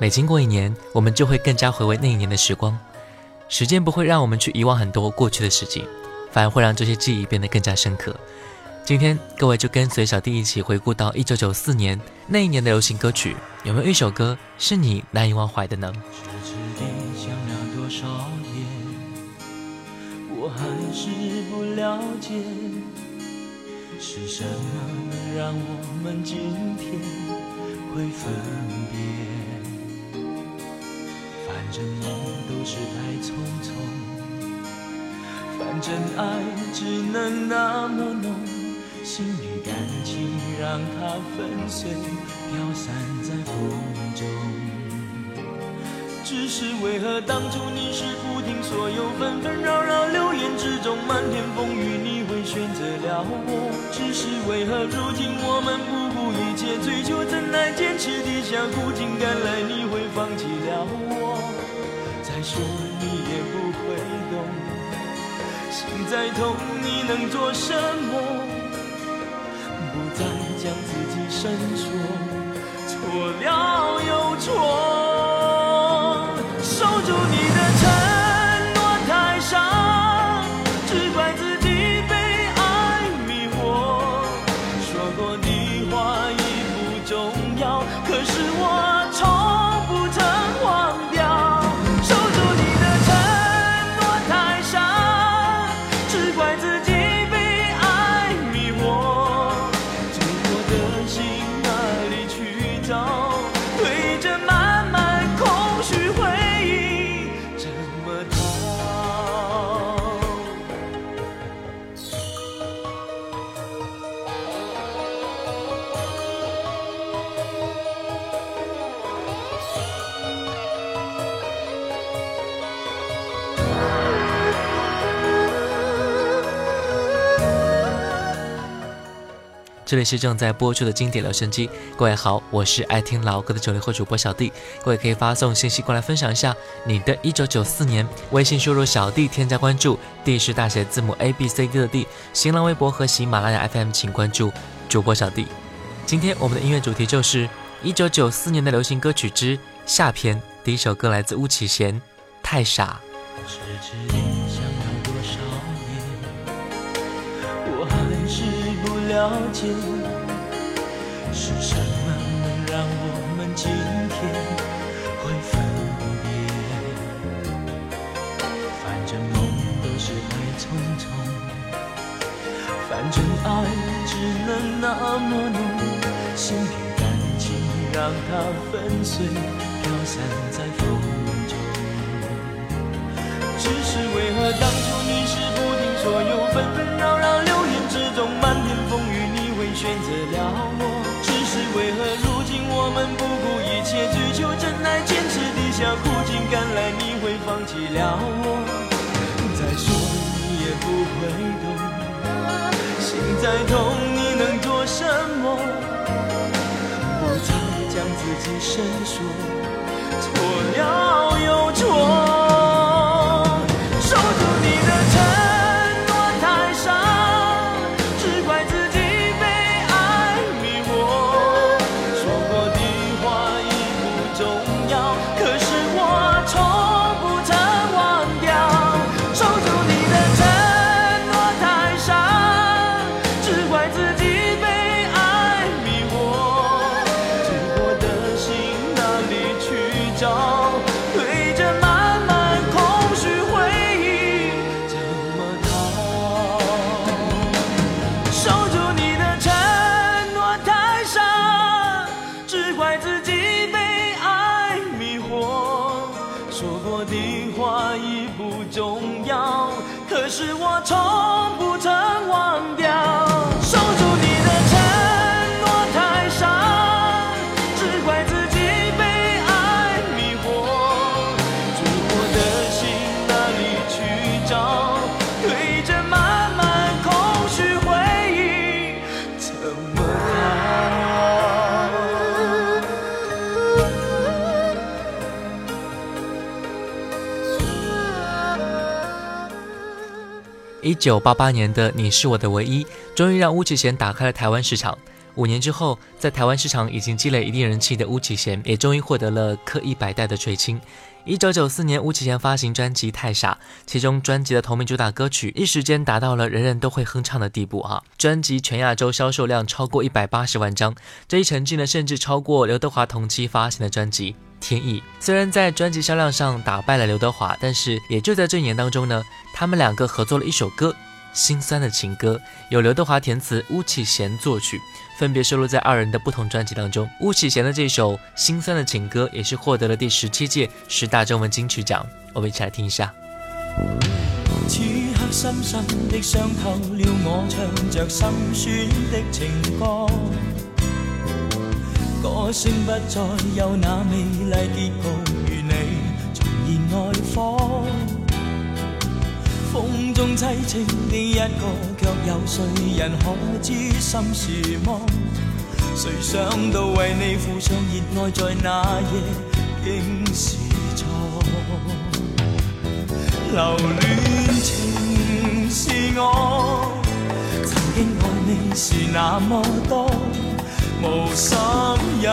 每经过一年，我们就会更加回味那一年的时光。时间不会让我们去遗忘很多过去的事情，反而会让这些记忆变得更加深刻。今天各位就跟随小弟一起回顾到一九九四年那一年的流行歌曲，有没有一首歌是你难以忘怀的呢？我还是不了解，是什么让我们今天会分别？反正梦都是太匆匆，反正爱只能那么浓。心与感情让它粉碎，飘散在风中。只是为何当初你是不听所有纷纷扰扰流言之中漫天风雨，你会选择了我？只是为何如今我们不顾一切追求，怎奈坚持底下苦尽甘来，你会放弃了我？再说你也不会懂，心再痛你能做什么？不再将自己深锁，错了又错，这里是正在播出的经典留声机，各位好，我是爱听老歌的九零后主播小弟，各位可以发送信息过来分享一下你的一九九四年，微信输入小弟添加关注，D 是大写字母 A B C D 的 D，新浪微博和喜马拉雅 FM 请关注主播小弟。今天我们的音乐主题就是一九九四年的流行歌曲之下篇，第一首歌来自巫启贤，《太傻》。了解是什么能让我们今天会分别？反正梦都是太匆匆，反正爱只能那么浓，心与感情让它粉碎，飘散在风中。只是为何当初你是不听所有自己伸缩，错了又错。一九八八年的《你是我的唯一》终于让巫启贤打开了台湾市场。五年之后，在台湾市场已经积累一定人气的巫启贤，也终于获得了刻一百代的垂青。一九九四年，巫启贤发行专辑《太傻》，其中专辑的同名主打歌曲一时间达到了人人都会哼唱的地步啊！专辑全亚洲销售量超过一百八十万张，这一成绩呢，甚至超过刘德华同期发行的专辑。天意虽然在专辑销量上打败了刘德华，但是也就在这一年当中呢，他们两个合作了一首歌《心酸的情歌》，由刘德华填词，巫启贤作曲，分别收录在二人的不同专辑当中。巫启贤的这首《心酸的情歌》也是获得了第十七届十大中文金曲奖。我们一起来听一下。此刻深深的伤透了我，唱着心酸的情歌。歌声不再有那美丽结局，如你重燃爱火。风中凄清的一个，却有谁人可知心事么？谁想到为你付上热爱，在那夜竟是错。留恋情是我，曾经爱你是那么多。无心人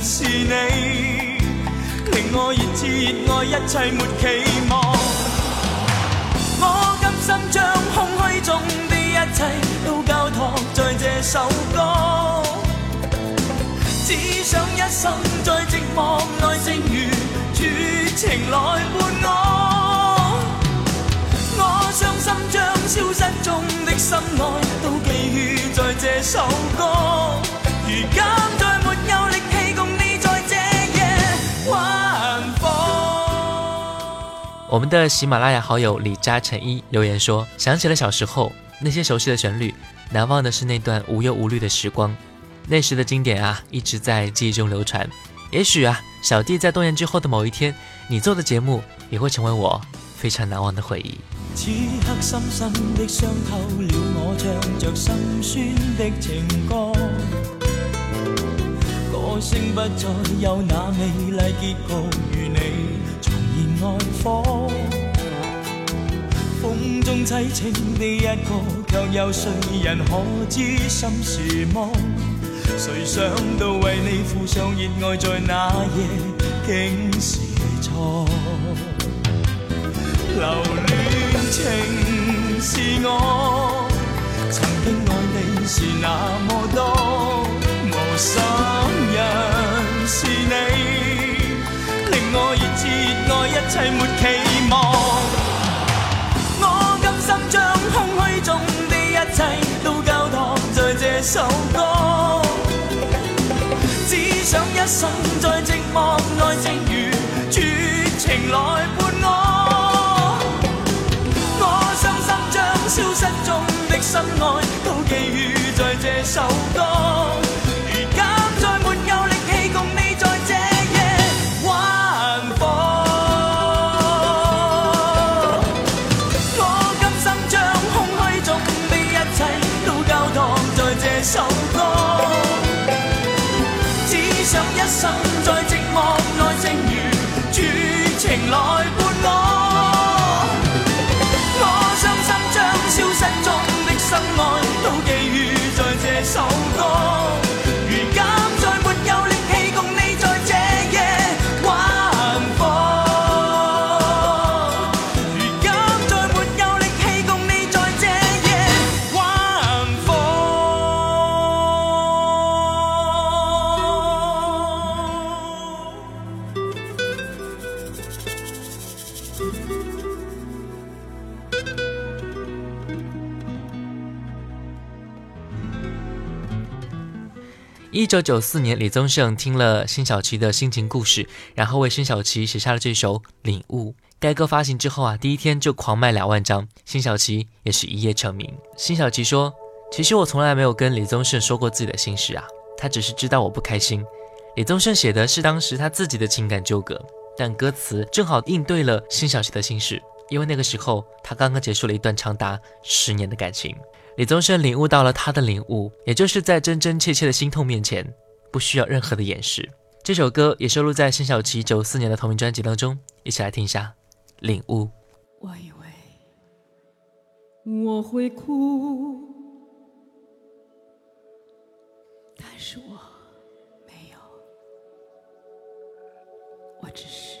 是你，令我热炽热爱，一切没期望。我甘心将空虚中的一切都交托在这首歌，只想一生在寂寞内，剩余绝情来伴我。我伤心将消失中的心爱都寄予在这首歌。我们的喜马拉雅好友李嘉诚一留言说：“想起了小时候那些熟悉的旋律，难忘的是那段无忧无虑的时光。那时的经典啊，一直在记忆中流传。也许啊，小弟在多年之后的某一天，你做的节目也会成为我非常难忘的回忆。”此刻深深的伤透了我，唱着心酸的情歌。歌声不再有那美丽结局，与你重燃爱火。风中凄清的一个，却有谁人可知心是么？谁想到为你付上热爱，在那夜竟是错。留恋情是我，曾经爱你是那么多，无心。你，令我热炽热爱，一切没期望。我甘心将空虚中的一切都交托在这首歌，只想一生在寂寞内，正如绝情来伴我。我伤心将消失中的心爱都寄予在这首歌。一九九四年，李宗盛听了辛晓琪的心情故事，然后为辛晓琪写下了这首《领悟》。该歌发行之后啊，第一天就狂卖两万张，辛晓琪也是一夜成名。辛晓琪说：“其实我从来没有跟李宗盛说过自己的心事啊，他只是知道我不开心。李宗盛写的是当时他自己的情感纠葛，但歌词正好应对了辛晓琪的心事，因为那个时候他刚刚结束了一段长达十年的感情。李宗盛领悟到了他的领悟也就是在真真切切的心痛面前不需要任何的掩饰。这首歌也收录在辛晓琪九四年的同名专辑当中一起来听一下。领悟。我以为我会哭但是我没有。我只是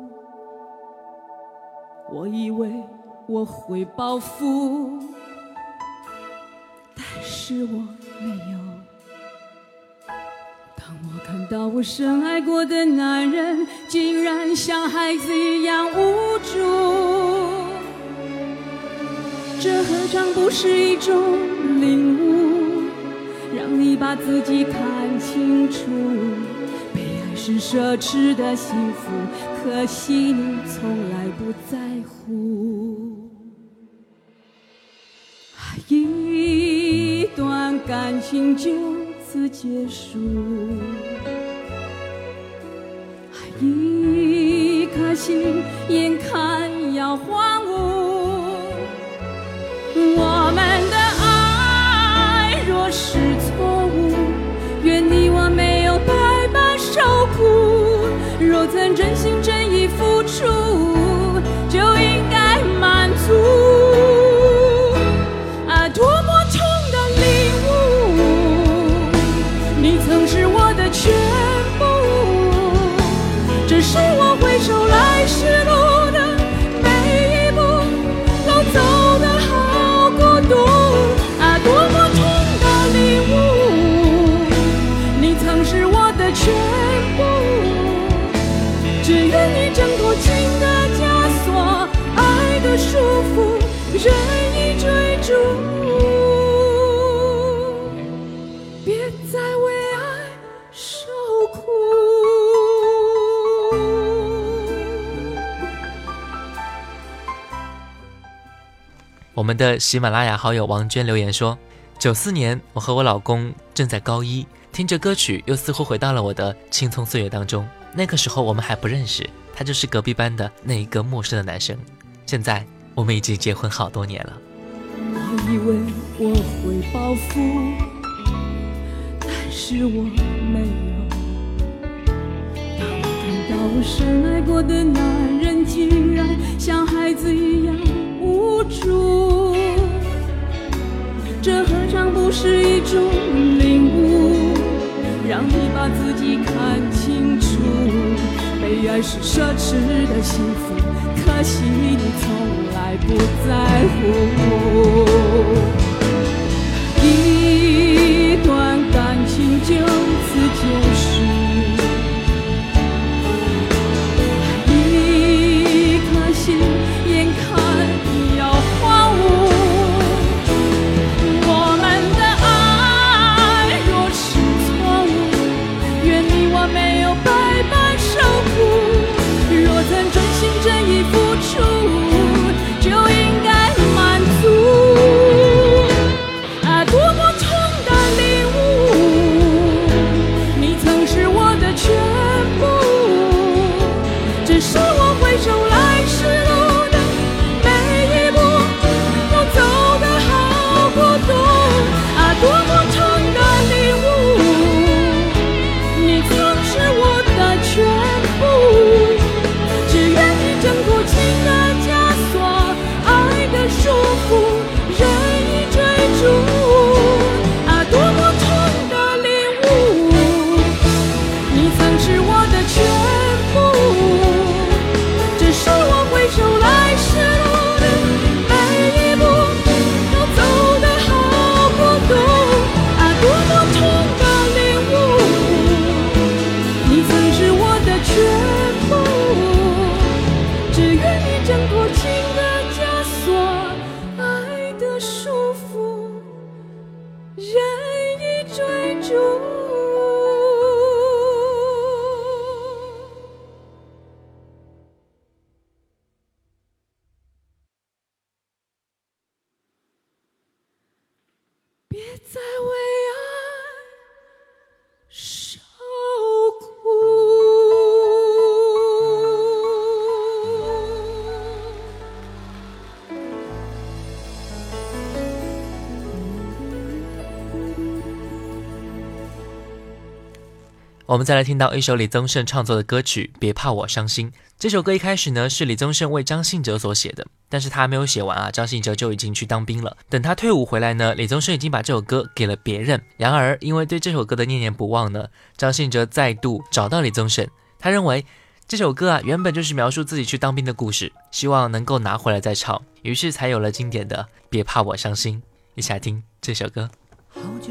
我以为我会报复，但是我没有。当我看到我深爱过的男人，竟然像孩子一样无助，这何尝不是一种领悟，让你把自己看清楚。被爱是奢侈的幸福，可惜你从来不在乎。一段感情就此结束，一颗心眼看要荒芜。全部，只愿你挣脱情的枷锁，爱的束缚，任意追逐，别再为爱受苦。我们的喜马拉雅好友王娟留言说：“九四年，我和我老公正在高一，听着歌曲，又似乎回到了我的青葱岁月当中。那个时候我们还不认识，他就是隔壁班的那一个陌生的男生。现在我们已经结婚好多年了。我以为我会报复，但是我没有。当我看到我深爱过的男人，竟然像孩子一样无助，这何尝不是一种领悟，让你把自己看清楚。被爱是奢侈的幸福，可惜你从来不在乎。我们再来听到一首李宗盛创作的歌曲《别怕我伤心》。这首歌一开始呢是李宗盛为张信哲所写的，但是他还没有写完啊，张信哲就已经去当兵了。等他退伍回来呢，李宗盛已经把这首歌给了别人。然而因为对这首歌的念念不忘呢，张信哲再度找到李宗盛，他认为这首歌啊原本就是描述自己去当兵的故事，希望能够拿回来再唱，于是才有了经典的《别怕我伤心》。一起来听这首歌。好久，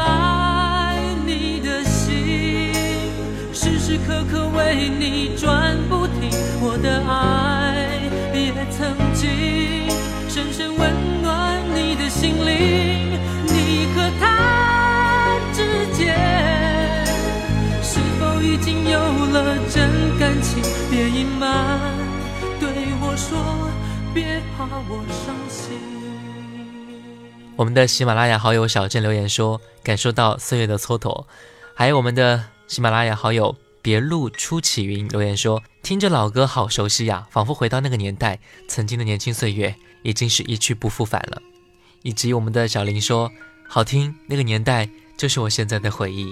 时时刻刻为你转不停，我的爱。也曾经深深温暖你的心灵，你和他之间是否已经有了真感情？别隐瞒，对我说，别怕我伤心。我们的喜马拉雅好友小镇留言说，感受到岁月的蹉跎。还有我们的喜马拉雅好友。别路初起云留言说：“听着老歌好熟悉呀，仿佛回到那个年代，曾经的年轻岁月已经是一去不复返了。”以及我们的小林说：“好听，那个年代就是我现在的回忆。”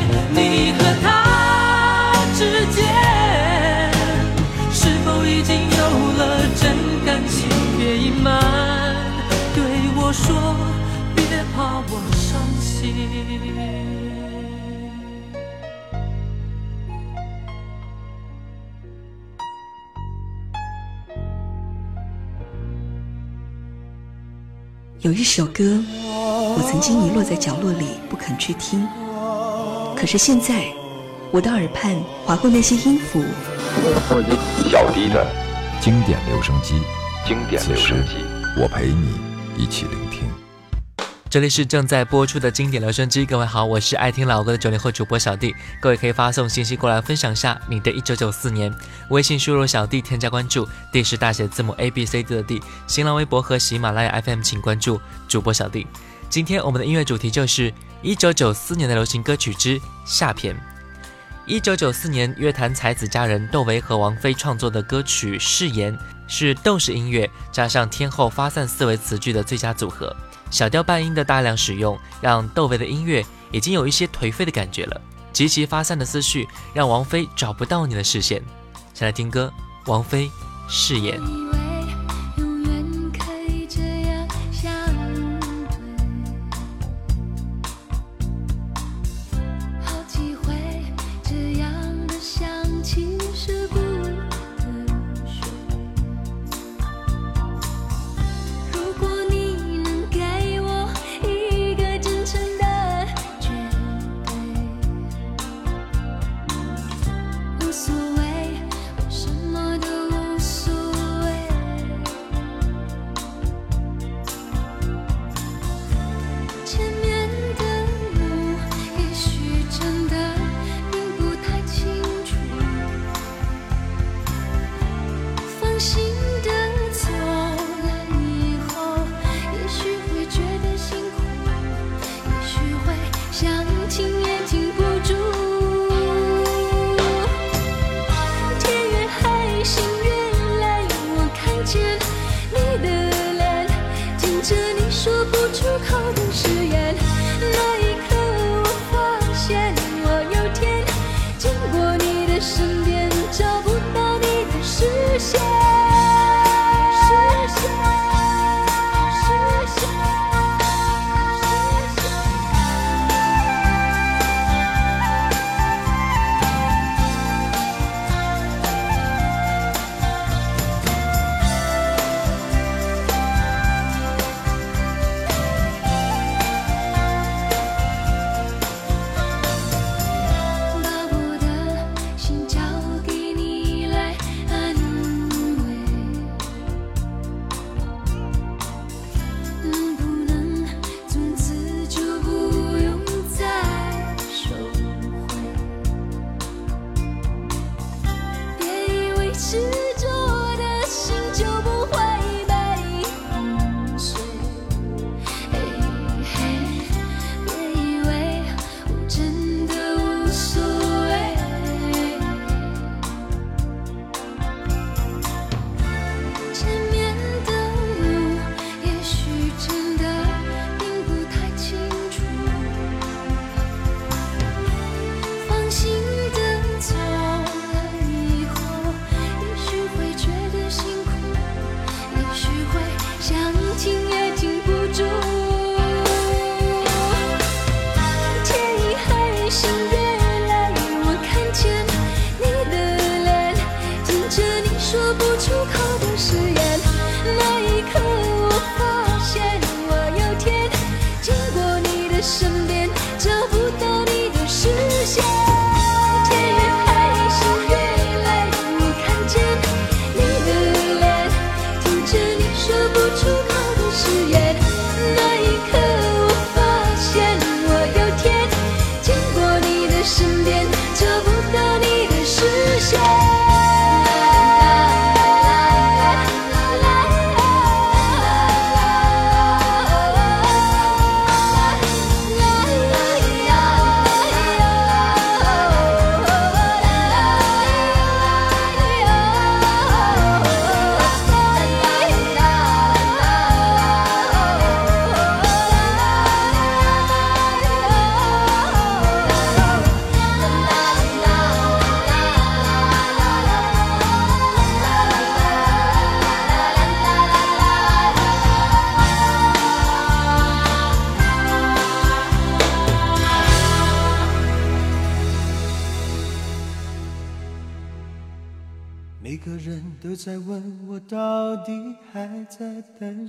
你和他之间是否已经有了真感情？别隐瞒，对我说，别怕我伤心。有一首歌。我曾经遗落在角落里，不肯去听。可是现在，我的耳畔划过那些音符。小弟的经典留声机，经典留声机。我陪你一起聆听。这里是正在播出的经典留声机，各位好，我是爱听老歌的九零后主播小弟，各位可以发送信息过来分享下你的一九九四年，微信输入小弟添加关注，D 是大写字母 A B C D 的 D，新浪微博和喜马拉雅 FM 请关注主播小弟。今天我们的音乐主题就是一九九四年的流行歌曲之下篇。一九九四年，乐坛才子佳人窦唯和王菲创作的歌曲《誓言》是窦式音乐加上天后发散思维词句的最佳组合。小调半音的大量使用，让窦唯的音乐已经有一些颓废的感觉了。极其发散的思绪，让王菲找不到你的视线。先来听歌，王菲《誓言》。是。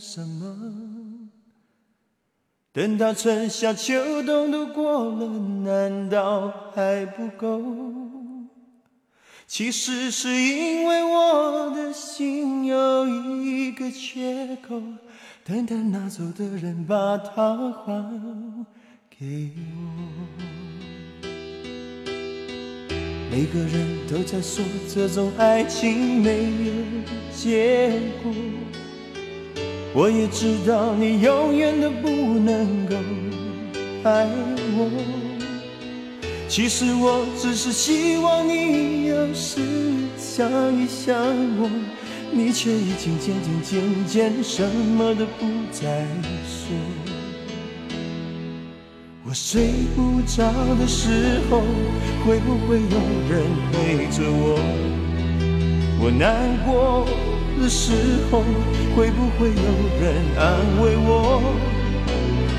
什么等到春夏秋冬都过了，难道还不够？其实是因为我的心有一个缺口，等待拿走的人把它还给我。每个人都在说这种爱情没有结果，我也知道你永远都不能够爱我。其实我只是希望你有时想一想我，你却已经渐渐渐渐什么都不再说。我睡不着的时候，会不会有人陪着我？我难过的时候，会不会有人安慰我？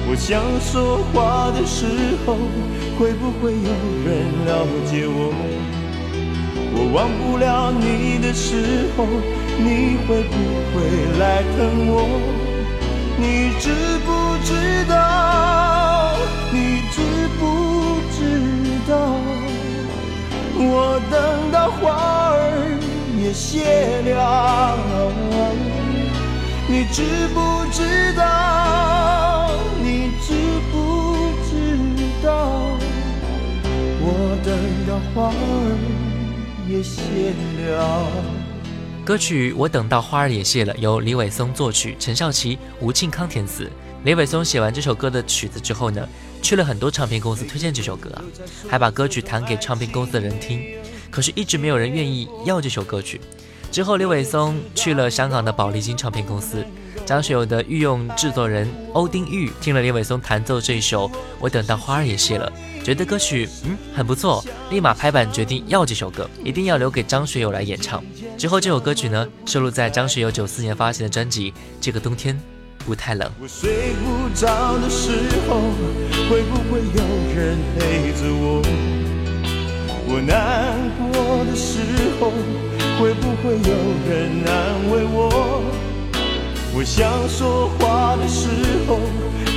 我想说话的时候，会不会有人了解我？我忘不了你的时候，你会不会来疼我？你知不知道？你知不知道，我等到花儿也谢了。你知不知道？你知不知道，我等到花儿也谢了。歌曲《我等到花儿也谢了》由李伟松作曲，陈少琪、吴庆康填词。李伟松写完这首歌的曲子之后呢？去了很多唱片公司推荐这首歌，还把歌曲弹给唱片公司的人听，可是一直没有人愿意要这首歌曲。之后，刘伟松去了香港的宝丽金唱片公司，张学友的御用制作人欧丁玉听了刘伟松弹奏这一首《我等到花儿也谢了》，觉得歌曲嗯很不错，立马拍板决定要这首歌，一定要留给张学友来演唱。之后，这首歌曲呢收录在张学友九四年发行的专辑《这个冬天》。不太冷。我睡不着的时候，会不会有人陪着我？我难过的时候，会不会有人安慰我？我想说话的时候，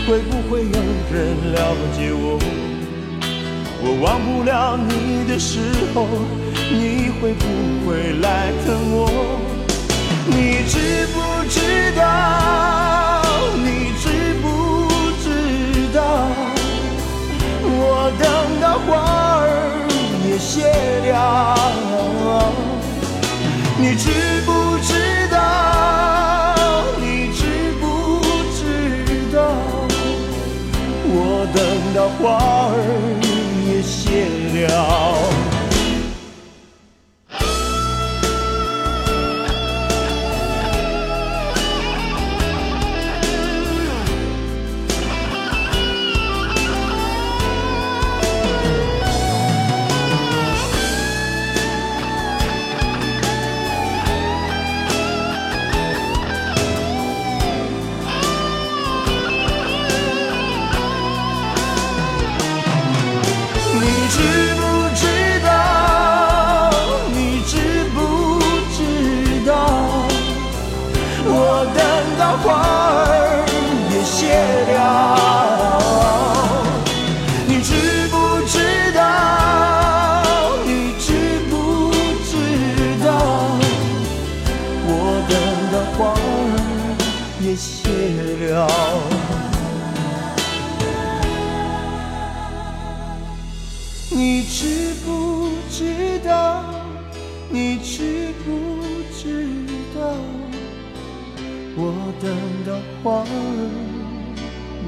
会不会有人了解我？我忘不了你的时候，你会不会来疼我？你知不知道？你知不知道？你知不知道？我等到花也谢了。你知不知道？你知不知道？我等的花儿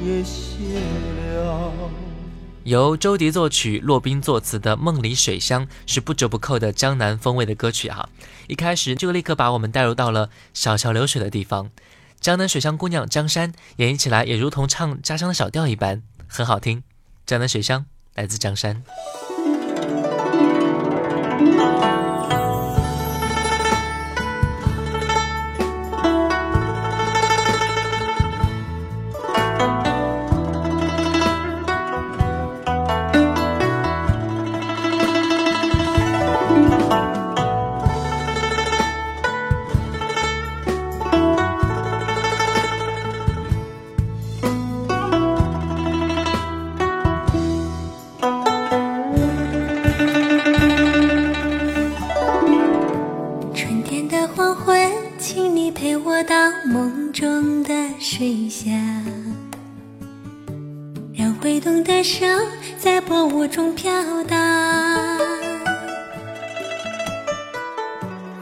也谢了由周迪作曲、骆宾作词的《梦里水乡》是不折不扣的江南风味的歌曲哈。一开始就立刻把我们带入到了小桥流水的地方，江南水乡姑娘江山演绎起来也如同唱家乡的小调一般，很好听。江南水乡来自到梦中的水乡，让挥动的手在薄雾中飘荡。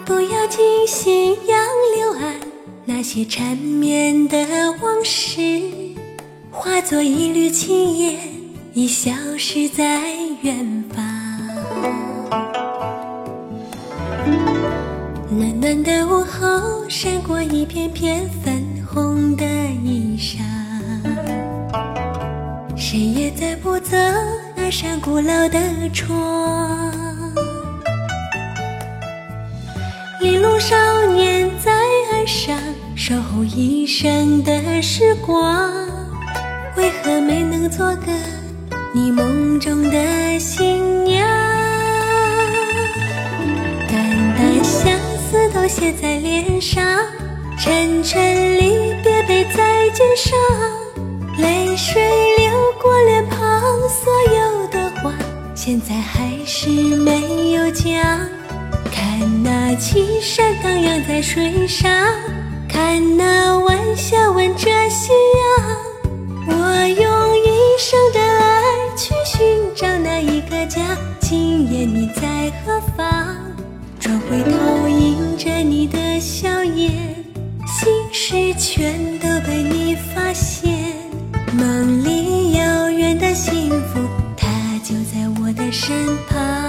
不要惊醒杨柳岸，那些缠绵的往事，化作一缕青烟，已消失在远。暖的午后，闪过一片片粉红的衣裳。谁也载不走那扇古老的窗。玲珑少年在岸上守候一生的时光，为何没能做个你梦中的新娘？都写在脸上，沉沉离别背在肩上，泪水流过脸庞，所有的话现在还是没有讲。看那青山荡漾在水上，看那晚霞吻着夕阳。我用一生的爱去寻找那一个家，今夜你在何方？转回头着你的笑颜，心事全都被你发现。梦里遥远的幸福，它就在我的身旁。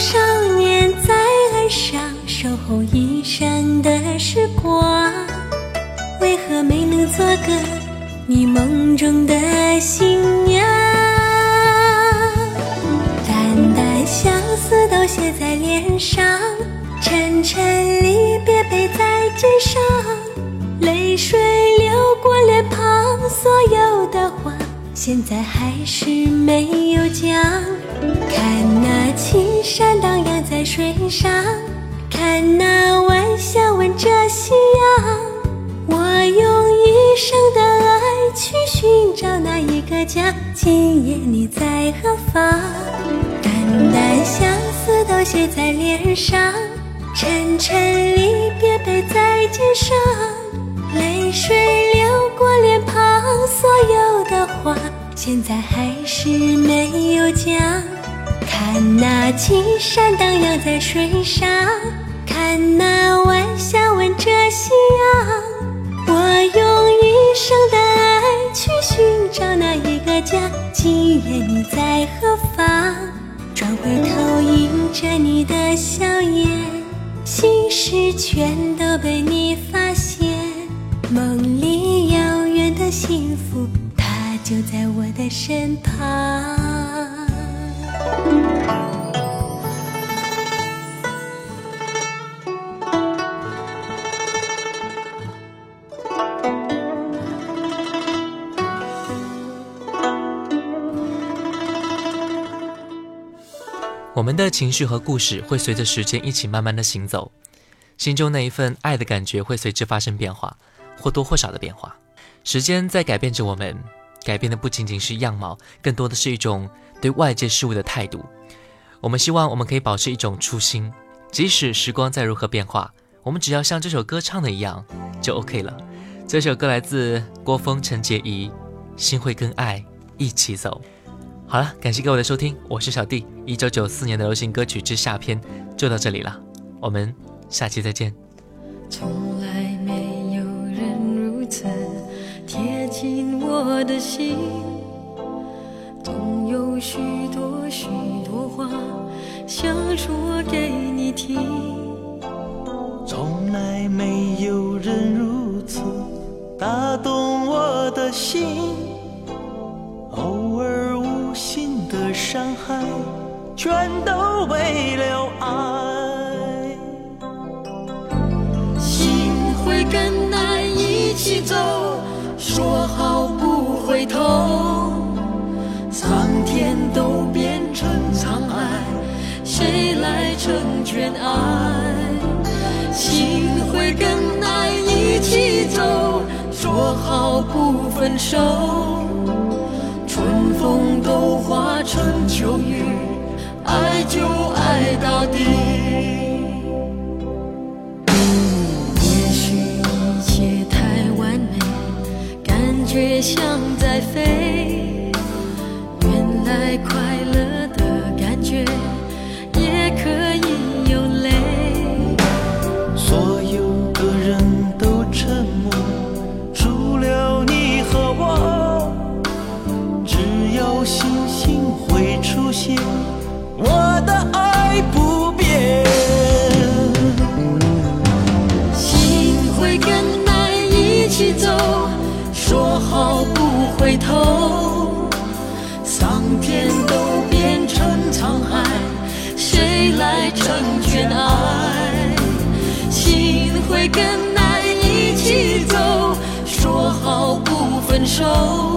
少年在岸上守候一生的时光，为何没能做个你梦中的新娘？淡淡相思都写在脸上，沉沉离别背在肩上，泪水流过脸庞，所有的话现在还是没有讲。看那青山荡漾在水上，看那晚霞吻着夕阳。我用一生的爱去寻找那一个家，今夜你在何方？淡淡相思都写在脸上，沉沉离别背在肩上，泪水流过脸庞，所有的话现在还是没有讲。看那青山荡漾在水上，看那晚霞吻着夕阳。我用一生的爱去寻找那一个家，今夜你在何方？转回头迎着你的笑颜，心事全都被你发现。梦里遥远的幸福，它就在我的身旁。我们的情绪和故事会随着时间一起慢慢的行走，心中那一份爱的感觉会随之发生变化，或多或少的变化。时间在改变着我们，改变的不仅仅是样貌，更多的是一种对外界事物的态度。我们希望我们可以保持一种初心，即使时光再如何变化，我们只要像这首歌唱的一样，就 OK 了。这首歌来自郭峰、陈洁仪，《心会跟爱一起走》。好了，感谢各位的收听，我是小弟。一九九四年的流行歌曲之下篇就到这里了，我们下期再见。从来没有人如此贴近我的心，总有许多许多话想说给你听。从来没有人如此打动我的心，偶尔无心的伤害，全都为了爱。心会跟爱一起走，说好不回头。全爱？心会跟爱一起走，说好不分手。春风都化成秋雨，爱就爱到底。也许一切太完美，感觉像在飞。跟爱一起走，说好不分手。